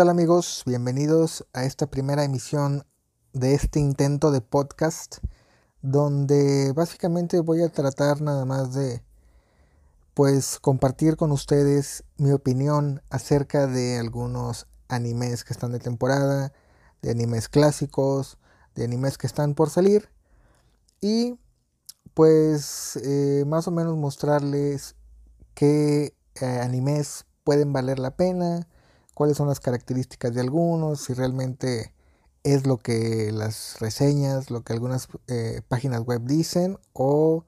¿Qué tal amigos? Bienvenidos a esta primera emisión de este intento de podcast donde básicamente voy a tratar nada más de pues compartir con ustedes mi opinión acerca de algunos animes que están de temporada, de animes clásicos, de animes que están por salir y pues eh, más o menos mostrarles qué eh, animes pueden valer la pena, cuáles son las características de algunos, si realmente es lo que las reseñas, lo que algunas eh, páginas web dicen o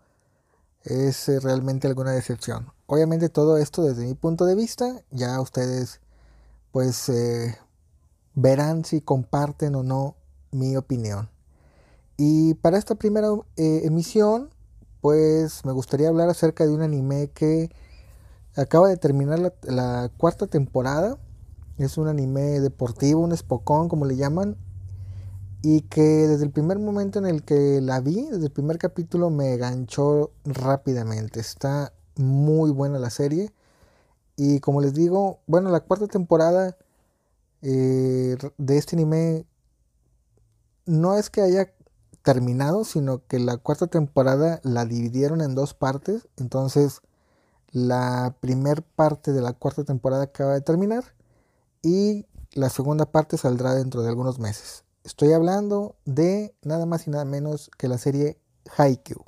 es eh, realmente alguna decepción. Obviamente todo esto desde mi punto de vista, ya ustedes pues eh, verán si comparten o no mi opinión. Y para esta primera emisión pues me gustaría hablar acerca de un anime que acaba de terminar la cuarta temporada es un anime deportivo, un espocón, como le llaman. Y que desde el primer momento en el que la vi, desde el primer capítulo, me ganchó rápidamente. Está muy buena la serie. Y como les digo, bueno, la cuarta temporada eh, de este anime no es que haya terminado, sino que la cuarta temporada la dividieron en dos partes. Entonces, la primer parte de la cuarta temporada acaba de terminar y la segunda parte saldrá dentro de algunos meses. Estoy hablando de nada más y nada menos que la serie Haikyuu.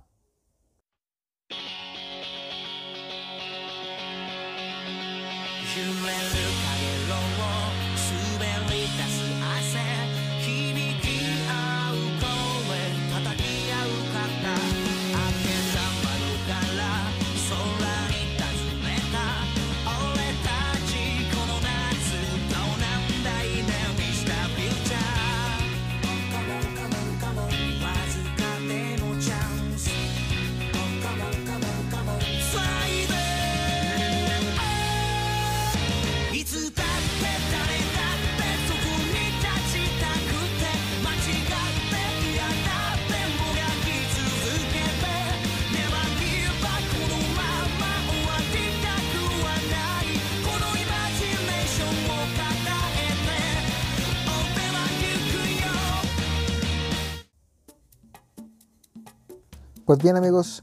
Pues bien amigos,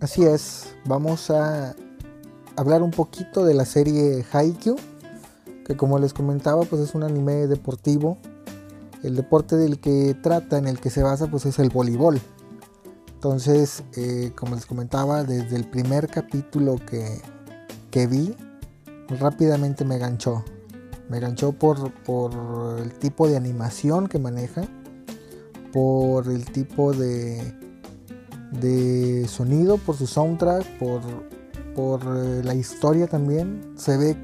así es, vamos a hablar un poquito de la serie Haikyuu, que como les comentaba pues es un anime deportivo. El deporte del que trata, en el que se basa pues es el voleibol. Entonces, eh, como les comentaba, desde el primer capítulo que, que vi, rápidamente me ganchó. Me ganchó por, por el tipo de animación que maneja, por el tipo de, de sonido, por su soundtrack, por, por eh, la historia también. Se ve,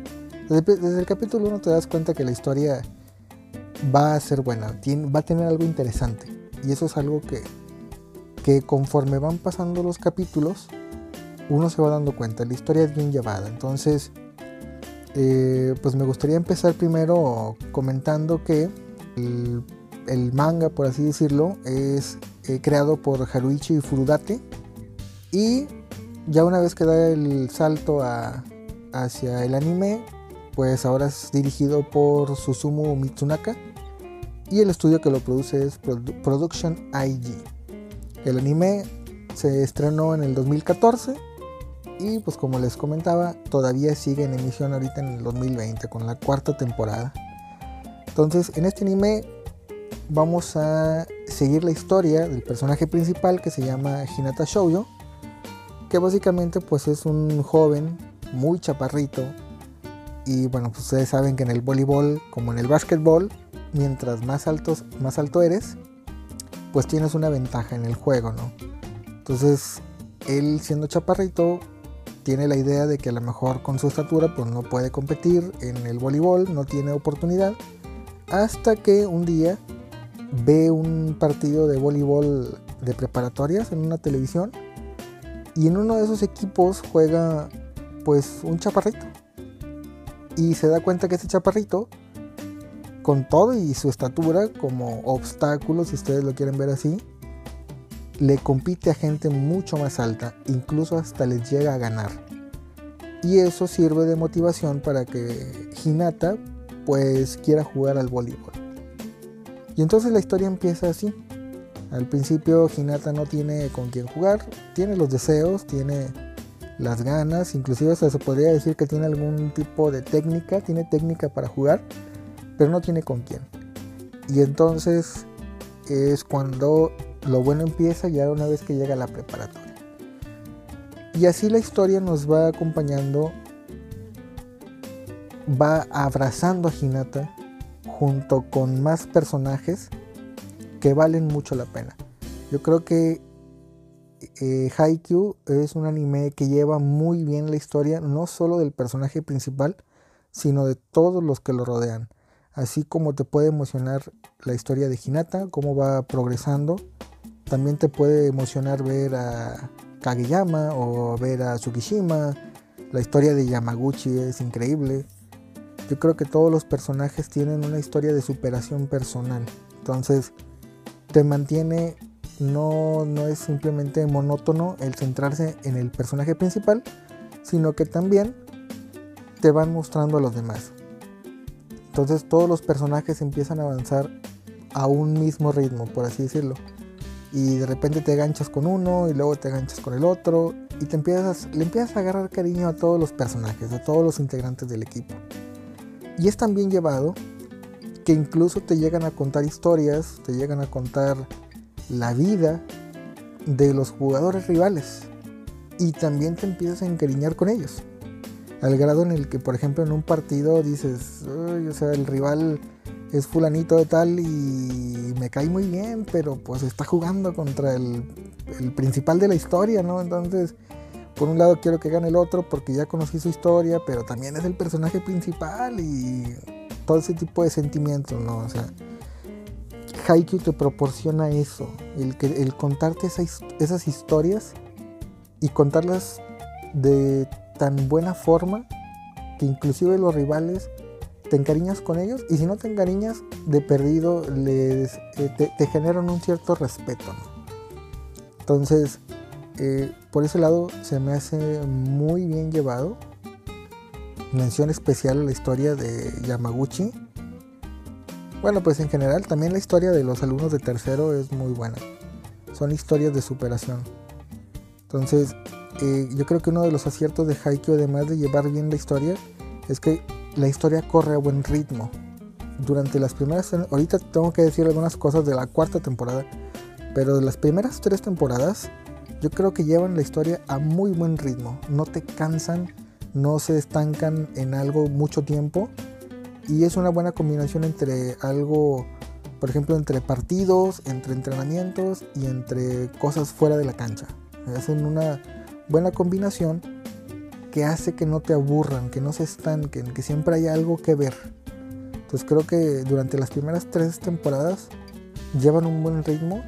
desde, el capítulo 1 te das cuenta que la historia va a ser buena, va a tener algo interesante. Y eso es algo que, que conforme van pasando los capítulos, uno se va dando cuenta, la historia es bien llevada. Entonces, eh, pues me gustaría empezar primero comentando que el manga, por así decirlo, es eh, creado por Haruichi Furudate. Y ya una vez que da el salto hacia el anime, pues ahora es dirigido por Susumu Mitsunaka. Y el estudio que lo produce es Production IG. El anime se estrenó en el 2014 y pues como les comentaba, todavía sigue en emisión ahorita en el 2020 con la cuarta temporada. Entonces, en este anime vamos a seguir la historia del personaje principal que se llama Hinata Shoujo, que básicamente pues es un joven muy chaparrito y bueno, pues ustedes saben que en el voleibol como en el básquetbol, mientras más altos más alto eres, pues tienes una ventaja en el juego, ¿no? Entonces, él siendo chaparrito tiene la idea de que a lo mejor con su estatura pues no puede competir en el voleibol, no tiene oportunidad, hasta que un día ve un partido de voleibol de preparatorias en una televisión y en uno de esos equipos juega pues un chaparrito y se da cuenta que ese chaparrito con todo y su estatura como obstáculo si ustedes lo quieren ver así le compite a gente mucho más alta incluso hasta les llega a ganar y eso sirve de motivación para que Hinata pues quiera jugar al voleibol. Y entonces la historia empieza así. Al principio Hinata no tiene con quién jugar, tiene los deseos, tiene las ganas, inclusive se podría decir que tiene algún tipo de técnica, tiene técnica para jugar, pero no tiene con quién. Y entonces es cuando lo bueno empieza ya una vez que llega a la preparatoria. Y así la historia nos va acompañando, va abrazando a Hinata junto con más personajes que valen mucho la pena. Yo creo que eh, Haikyuu es un anime que lleva muy bien la historia, no solo del personaje principal, sino de todos los que lo rodean. Así como te puede emocionar la historia de Hinata, cómo va progresando. También te puede emocionar ver a Kageyama o ver a Tsukishima. La historia de Yamaguchi es increíble. Yo creo que todos los personajes tienen una historia de superación personal. Entonces, te mantiene, no, no es simplemente monótono el centrarse en el personaje principal, sino que también te van mostrando a los demás. Entonces todos los personajes empiezan a avanzar a un mismo ritmo, por así decirlo. Y de repente te ganchas con uno y luego te ganchas con el otro y te empiezas, le empiezas a agarrar cariño a todos los personajes, a todos los integrantes del equipo. Y es tan bien llevado que incluso te llegan a contar historias, te llegan a contar la vida de los jugadores rivales y también te empiezas a encariñar con ellos. Al grado en el que, por ejemplo, en un partido dices, o sea, el rival es fulanito de tal y me cae muy bien, pero pues está jugando contra el, el principal de la historia, ¿no? Entonces, por un lado quiero que gane el otro porque ya conocí su historia, pero también es el personaje principal y todo ese tipo de sentimientos, ¿no? O sea, Haikyuu te proporciona eso, el, que, el contarte esas, historias y contarlas de tan buena forma que inclusive los rivales te encariñas con ellos y si no te encariñas de perdido les, eh, te, generan un cierto respeto. ¿no? Entonces, eh, por ese lado se me hace muy bien llevado mención especial a la historia de Yamaguchi. Bueno, pues en general también la historia de los alumnos de tercero es muy buena. Son historias de superación. Entonces, eh, yo creo que uno de los aciertos de Haikyuu, además de llevar bien la historia, es que la historia corre a buen ritmo. Durante las primeras, ahorita tengo que decir algunas cosas de la cuarta temporada, pero de las primeras tres temporadas, yo creo que llevan la historia a muy buen ritmo. No te cansan no se estancan en algo mucho tiempo y es una buena combinación entre algo, por ejemplo, entre partidos, entre entrenamientos y entre cosas fuera de la cancha. Hacen una buena combinación que hace que no te aburran, que no se estanquen, que siempre haya algo que ver. Entonces creo que durante las primeras tres temporadas llevan un buen ritmo.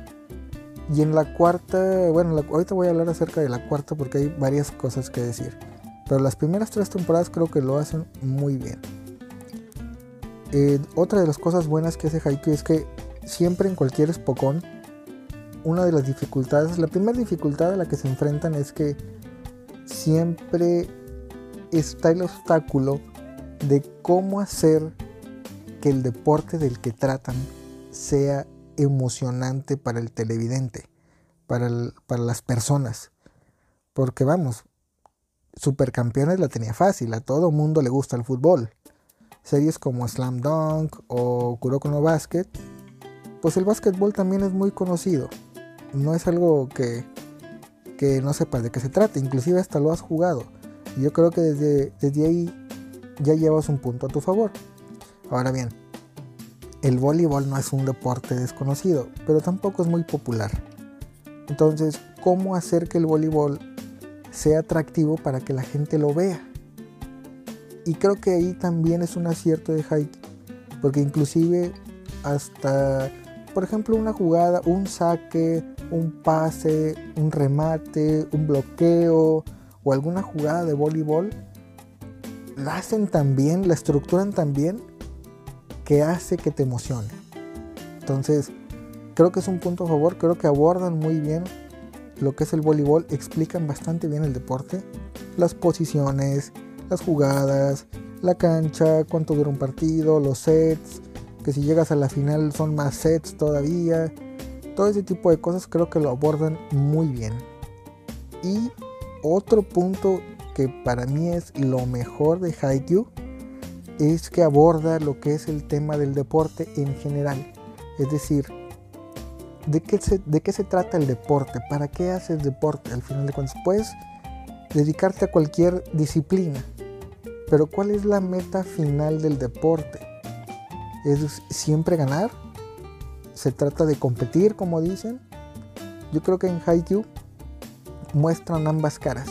Y en la cuarta, bueno, ahorita voy a hablar acerca de la cuarta porque hay varias cosas que decir. Pero las primeras tres temporadas creo que lo hacen muy bien. Eh, otra de las cosas buenas que hace Haikyuu es que siempre en cualquier espocón, una de las dificultades, la primera dificultad a la que se enfrentan es que siempre está el obstáculo de cómo hacer que el deporte del que tratan sea emocionante para el televidente, para, para las personas. Porque vamos, Supercampeones la tenía fácil, a todo mundo le gusta el fútbol. Series como Slam Dunk o Kuroko no Basket, pues el básquetbol también es muy conocido. No es algo que, que no sepas de qué se trata, inclusive hasta lo has jugado. Yo creo que desde, desde ahí ya llevas un punto a tu favor. Ahora bien, el voleibol no es un deporte desconocido, pero tampoco es muy popular. Entonces, ¿cómo hacer que el voleibol sea atractivo para que la gente lo vea. Y creo que ahí también es un acierto de Haikyuu, porque inclusive hasta, por ejemplo, una jugada, un saque, un pase, un remate, un bloqueo o alguna jugada de voleibol, la hacen tan bien, la estructuran tan bien que hace que te emocione. Entonces, creo que es un punto a favor, creo que abordan muy bien lo que es el voleibol, explican bastante bien el deporte, las posiciones, las jugadas, la cancha, cuánto dura un partido, los sets, que si llegas a la final son más sets todavía. Todo ese tipo de cosas creo que lo abordan muy bien. Y otro punto que para mí es lo mejor de Haikyuu es que aborda lo que es el tema del deporte en general. Es decir, ¿de qué se, de qué se trata el deporte? ¿Para qué haces deporte? Al final de cuentas, puedes dedicarte a cualquier disciplina. Pero ¿cuál es la meta final del deporte? ¿Es siempre ganar? ¿Se trata de competir, como dicen? Yo creo que en Haikyuu muestran ambas caras.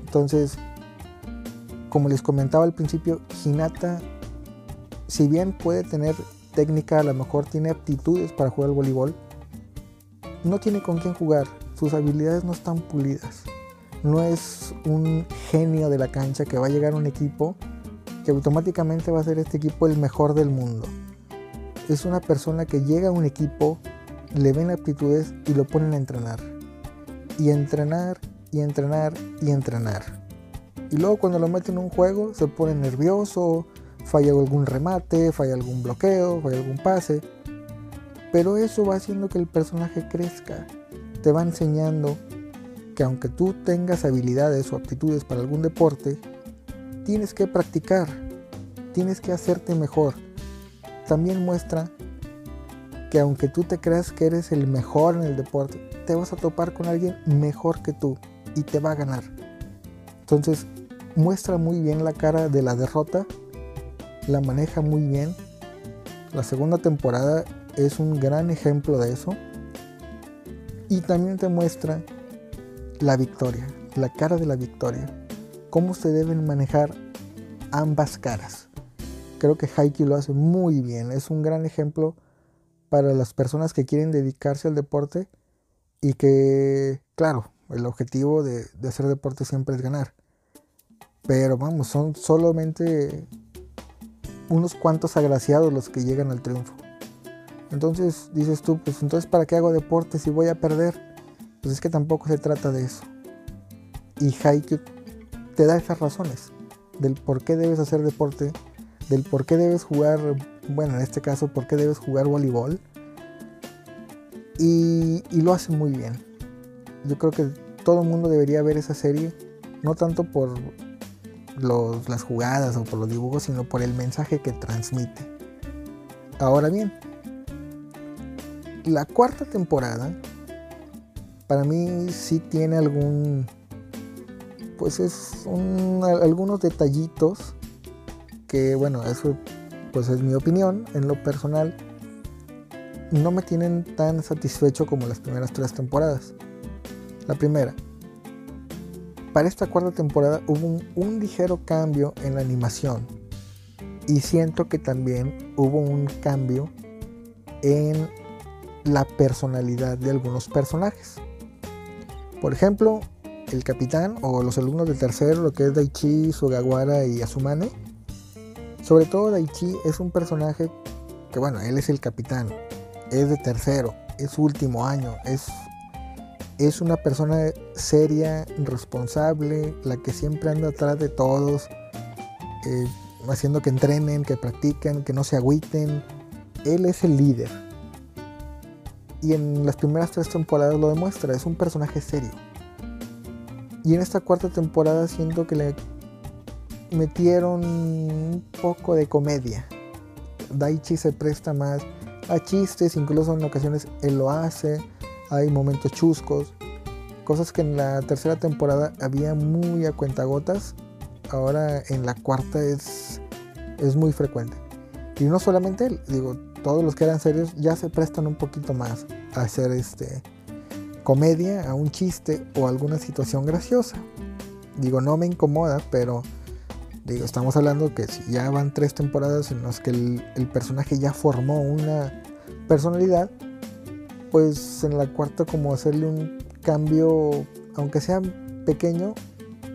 Entonces, como les comentaba al principio, Hinata, si bien puede tener técnica, a lo mejor tiene aptitudes para jugar al voleibol, no tiene con quién jugar, sus habilidades no están pulidas. No es un genio de la cancha que va a llegar a un equipo que automáticamente va a ser este equipo el mejor del mundo. Es una persona que llega a un equipo, le ven aptitudes y lo ponen a entrenar. Y entrenar, y entrenar, y entrenar. Y luego cuando lo meten en un juego se pone nervioso, falla algún remate, falla algún bloqueo, falla algún pase pero eso va haciendo que el personaje crezca. Te va enseñando que aunque tú tengas habilidades o aptitudes para algún deporte, tienes que practicar, tienes que hacerte mejor. También muestra que aunque tú te creas que eres el mejor en el deporte, te vas a topar con alguien mejor que tú y te va a ganar. Entonces, muestra muy bien la cara de la derrota, la maneja muy bien. La segunda temporada es un gran ejemplo de eso. Y también te muestra la victoria, la cara de la victoria. Cómo se deben manejar ambas caras. Creo que Haiki lo hace muy bien. Es un gran ejemplo para las personas que quieren dedicarse al deporte y que, claro, el objetivo de hacer deporte siempre es ganar. Pero vamos, son solamente unos cuantos agraciados los que llegan al triunfo. Entonces dices tú, pues entonces ¿para qué hago deporte si voy a perder? Pues es que tampoco se trata de eso. Y Haikyuu te da esas razones del por qué debes hacer deporte, del por qué debes jugar, bueno, en este caso, por qué debes jugar voleibol. Y, lo hace muy bien. Yo creo que todo el mundo debería ver esa serie, no tanto por las jugadas o por los dibujos, sino por el mensaje que transmite. Ahora bien, la cuarta temporada, para mí sí tiene algún, pues es algunos detallitos que, bueno, eso pues es mi opinión en lo personal, no me tienen tan satisfecho como las primeras tres temporadas. La primera, para esta cuarta temporada hubo un, ligero cambio en la animación y siento que también hubo un cambio en la personalidad de algunos personajes. Por ejemplo, el capitán o los alumnos del tercero, lo que es Daichi, Sugawara y Asumane. Sobre todo Daichi es un personaje que, bueno, él es el capitán, es de tercero, es su último año, es, es una persona seria, responsable, la que siempre anda atrás de todos, eh, haciendo que entrenen, que practiquen, que no se agüiten. Él es el líder y en las primeras tres temporadas lo demuestra, es un personaje serio. Y en esta cuarta temporada siento que le metieron un poco de comedia. Daichi se presta más a chistes, incluso en ocasiones él lo hace, hay momentos chuscos, cosas que en la tercera temporada había muy a cuentagotas, ahora en la cuarta es, es muy frecuente. Y no solamente él, digo, todos los que eran serios ya se prestan un poquito más a hacer este comedia, a un chiste o alguna situación graciosa. Digo, no me incomoda, pero digo, estamos hablando que si ya van tres temporadas en las que el, personaje ya formó una personalidad, pues en la cuarta como hacerle un cambio, aunque sea pequeño,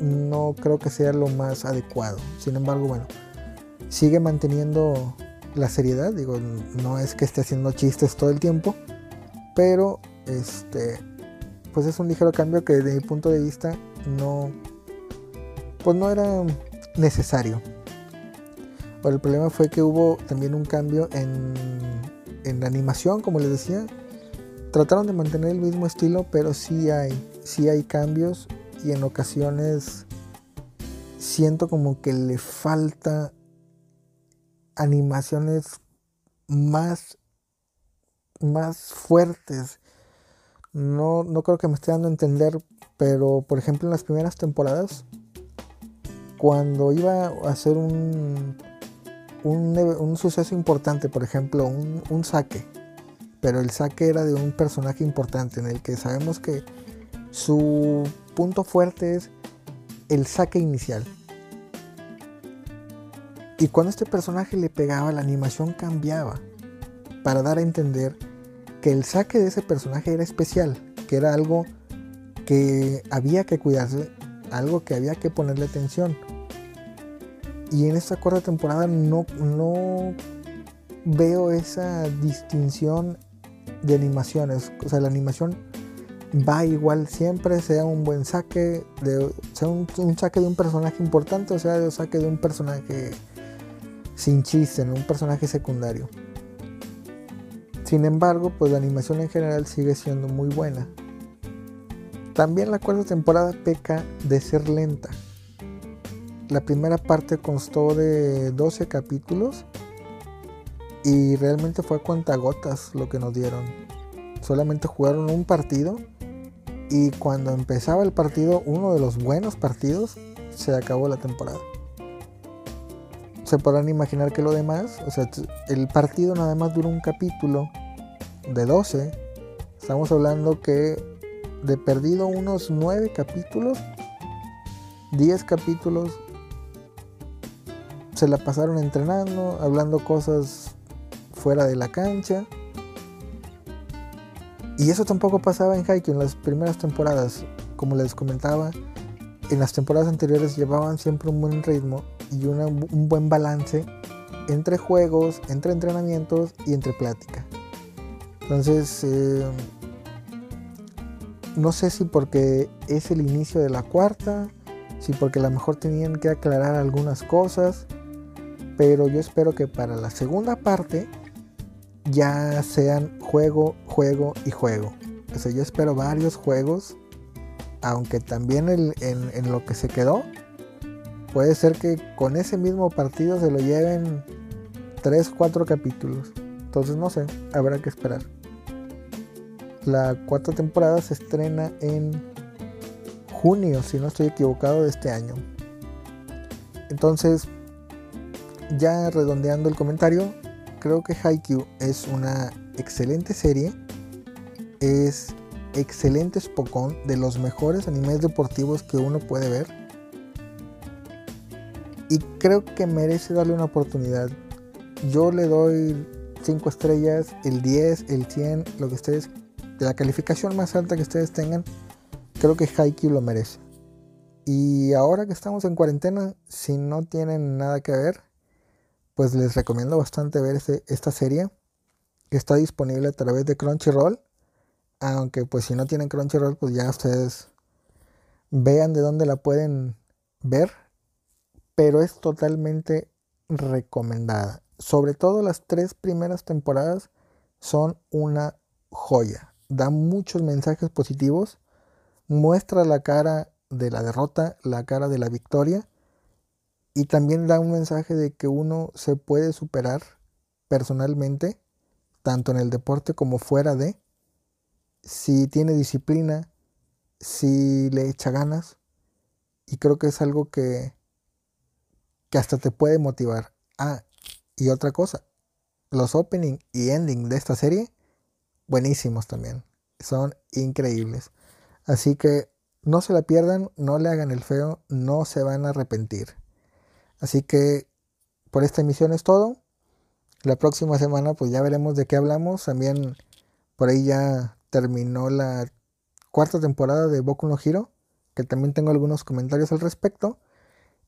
no creo que sea lo más adecuado. Sin embargo, bueno, sigue manteniendo la seriedad, digo, no es que esté haciendo chistes todo el tiempo, pero este, pues es un ligero cambio que desde mi punto de vista no, pues no era necesario. Pero el problema fue que hubo también un cambio en, en la animación, como les decía. Trataron de mantener el mismo estilo, pero sí hay, sí hay cambios y en ocasiones siento como que le falta animaciones más más fuertes. No, no creo que me esté dando a entender, pero por ejemplo en las primeras temporadas, cuando iba a hacer un, un, suceso importante, por ejemplo, un, un saque, pero el saque era de un personaje importante en el que sabemos que su punto fuerte es el saque inicial. Y cuando este personaje le pegaba, la animación cambiaba para dar a entender que el saque de ese personaje era especial, que era algo que había que cuidarse, algo que había que ponerle atención. Y en esta cuarta temporada no, no veo esa distinción de animaciones. O sea, la animación va igual siempre, sea un buen saque, de, sea un, saque de un personaje importante o sea un saque de un personaje sin chiste, un personaje secundario. Sin embargo, pues la animación en general sigue siendo muy buena. También la cuarta temporada peca de ser lenta. La primera parte constó de 12 capítulos y realmente fue a cuentagotas lo que nos dieron. Solamente jugaron un partido y cuando empezaba el partido, uno de los buenos partidos, se acabó la temporada se podrán imaginar que lo demás, o sea, el partido nada más dura un capítulo de 12. Estamos hablando que de perdido unos 9 capítulos, 10 capítulos se la pasaron entrenando, hablando cosas fuera de la cancha. Y eso tampoco pasaba en Haikyuu en las primeras temporadas. Como les comentaba, en las temporadas anteriores llevaban siempre un buen ritmo y un buen balance entre juegos, entre entrenamientos y entre plática. Entonces, eh, no sé si porque es el inicio de la cuarta, si porque a lo mejor tenían que aclarar algunas cosas, pero yo espero que para la segunda parte ya sean juego, juego y juego. O sea, yo espero varios juegos, aunque también en lo que se quedó, puede ser que con ese mismo partido se lo lleven 3, 4 capítulos. Entonces no sé, habrá que esperar. La cuarta temporada se estrena en junio, si no estoy equivocado, de este año. Entonces, ya redondeando el comentario, creo que Haikyuu es una excelente serie. Es excelente Spokon, de los mejores animes deportivos que uno puede ver y creo que merece darle una oportunidad. Yo le doy 5 estrellas, el 10, el 100, lo que ustedes, de la calificación más alta que ustedes tengan, creo que Haikyuu lo merece. Y ahora que estamos en cuarentena, si no tienen nada que ver, pues les recomiendo bastante ver esta serie está disponible a través de Crunchyroll. Aunque pues si no tienen Crunchyroll, pues ya ustedes vean de dónde la pueden ver pero es totalmente recomendada. Sobre todo las tres primeras temporadas son una joya. Da muchos mensajes positivos, muestra la cara de la derrota, la cara de la victoria y también da un mensaje de que uno se puede superar personalmente, tanto en el deporte como fuera de, si tiene disciplina, si le echa ganas. Y creo que es algo que que hasta te puede motivar. Ah, y otra cosa, los opening y ending de esta serie, buenísimos también. Son increíbles. Así que no se la pierdan, no le hagan el feo, no se van a arrepentir. Así que por esta emisión es todo. La próxima semana pues ya veremos de qué hablamos. También por ahí ya terminó la cuarta temporada de Boku no Hero, que también tengo algunos comentarios al respecto.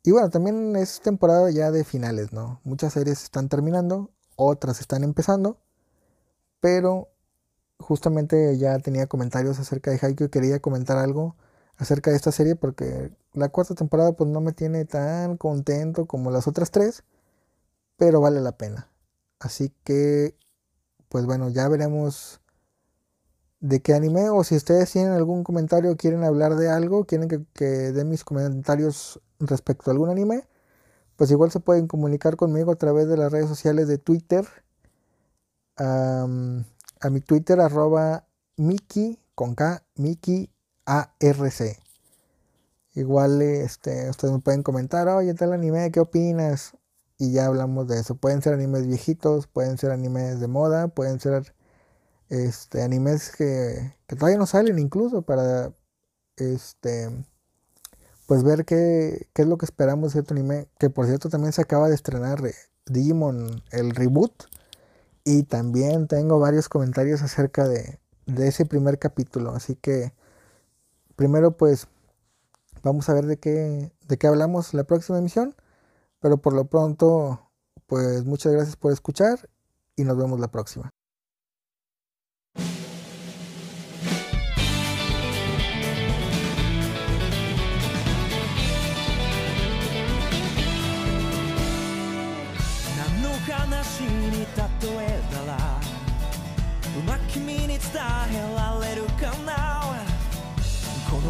Y bueno, también es temporada ya de finales, ¿no? Muchas series están terminando, otras están empezando, pero justamente ya tenía comentarios acerca de Haikyuu quería comentar algo acerca de esta serie porque la cuarta temporada pues no me tiene tan contento como las otras tres, pero vale la pena. Así que, pues bueno, ya veremos de qué anime o si ustedes tienen algún comentario, quieren hablar de algo, quieren que, que den mis comentarios respecto a algún anime, pues igual se pueden comunicar conmigo a través de las redes sociales de Twitter. a mi Twitter arroba Miki con K, Miki ARC. Igual este, ustedes me pueden comentar, oye, tal anime, ¿qué opinas? Y ya hablamos de eso. Pueden ser animes viejitos, pueden ser animes de moda, pueden ser este, animes que, que todavía no salen incluso para este pues ver qué, qué, es lo que esperamos de cierto anime. Que por cierto también se acaba de estrenar eh, Digimon, el reboot. Y también tengo varios comentarios acerca de, de ese primer capítulo. Así que primero pues vamos a ver de qué, de qué hablamos la próxima emisión. Pero por lo pronto, pues muchas gracias por escuchar y nos vemos la próxima.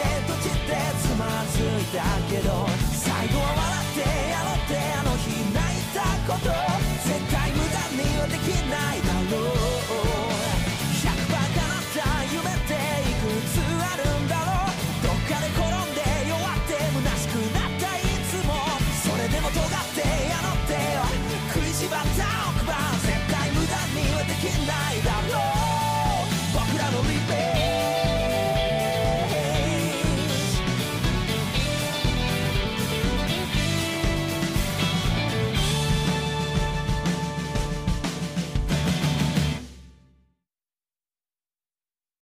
っと閉ってつまずいたけど最後は笑って